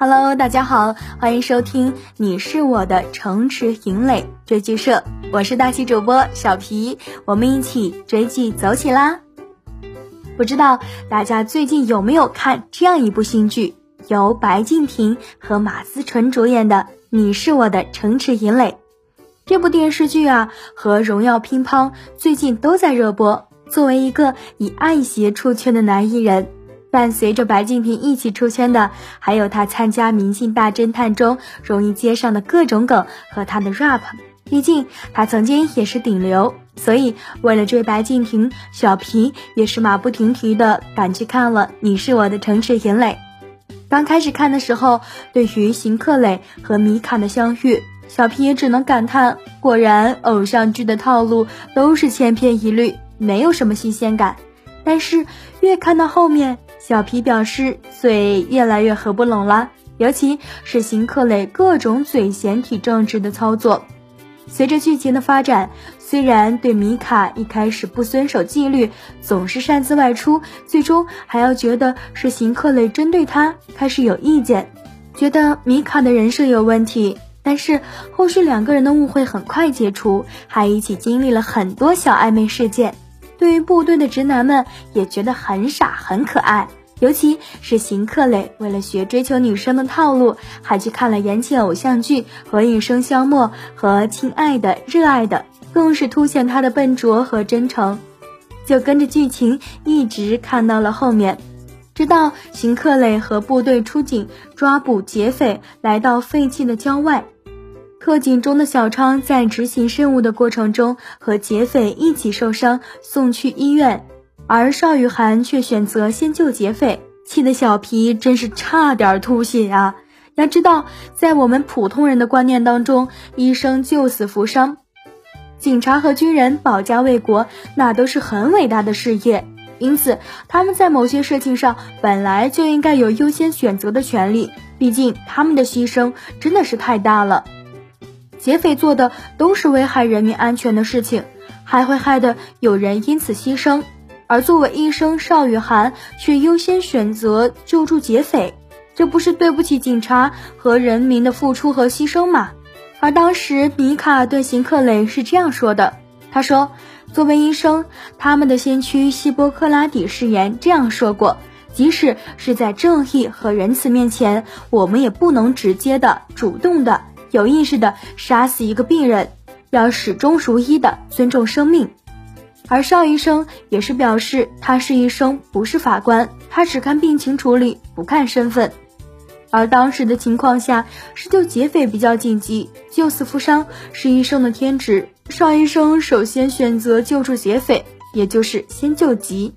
Hello，大家好，欢迎收听《你是我的城池营垒追剧社》，我是大喜主播小皮，我们一起追剧走起啦！不知道大家最近有没有看这样一部新剧，由白敬亭和马思纯主演的《你是我的城池营垒》这部电视剧啊，和《荣耀乒乓》最近都在热播。作为一个以爱鞋出圈的男艺人。伴随着白敬亭一起出圈的，还有他参加《明星大侦探》中容易接上的各种梗和他的 rap。毕竟他曾经也是顶流，所以为了追白敬亭，小皮也是马不停蹄的赶去看了《你是我的城池营垒》。刚开始看的时候，对于邢克磊和米卡的相遇，小皮也只能感叹：果然偶像剧的套路都是千篇一律，没有什么新鲜感。但是越看到后面，小皮表示嘴越来越合不拢了，尤其是邢克磊各种嘴闲体正直的操作。随着剧情的发展，虽然对米卡一开始不遵守纪律，总是擅自外出，最终还要觉得是邢克磊针对他，开始有意见，觉得米卡的人设有问题。但是后续两个人的误会很快解除，还一起经历了很多小暧昧事件。对于部队的直男们也觉得很傻很可爱，尤其是邢克磊为了学追求女生的套路，还去看了言情偶像剧《何以笙箫默》和《亲爱的热爱的》，更是凸显他的笨拙和真诚。就跟着剧情一直看到了后面，直到邢克磊和部队出警抓捕劫匪，来到废弃的郊外。特警中的小昌在执行任务的过程中和劫匪一起受伤，送去医院，而邵雨涵却选择先救劫匪，气得小皮真是差点吐血啊！要知道，在我们普通人的观念当中，医生救死扶伤，警察和军人保家卫国，那都是很伟大的事业，因此他们在某些事情上本来就应该有优先选择的权利，毕竟他们的牺牲真的是太大了。劫匪做的都是危害人民安全的事情，还会害得有人因此牺牲。而作为医生邵雨涵却优先选择救助劫匪，这不是对不起警察和人民的付出和牺牲吗？而当时米卡对邢克雷是这样说的：“他说，作为医生，他们的先驱希波克拉底誓言这样说过，即使是在正义和仁慈面前，我们也不能直接的、主动的。”有意识的杀死一个病人，要始终如一的尊重生命。而邵医生也是表示，他是医生，不是法官，他只看病情处理，不看身份。而当时的情况下，是救劫匪比较紧急，救死扶伤是医生的天职。邵医生首先选择救助劫匪，也就是先救急。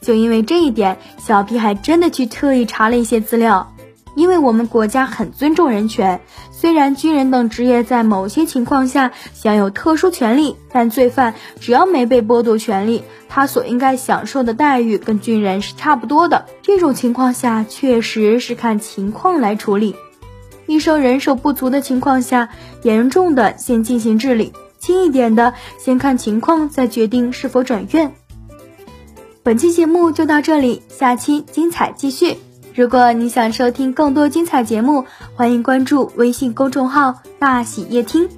就因为这一点，小皮还真的去特意查了一些资料。因为我们国家很尊重人权，虽然军人等职业在某些情况下享有特殊权利，但罪犯只要没被剥夺权利，他所应该享受的待遇跟军人是差不多的。这种情况下，确实是看情况来处理。医生人手不足的情况下，严重的先进行治理，轻一点的先看情况再决定是否转院。本期节目就到这里，下期精彩继续。如果你想收听更多精彩节目，欢迎关注微信公众号“大喜夜听”。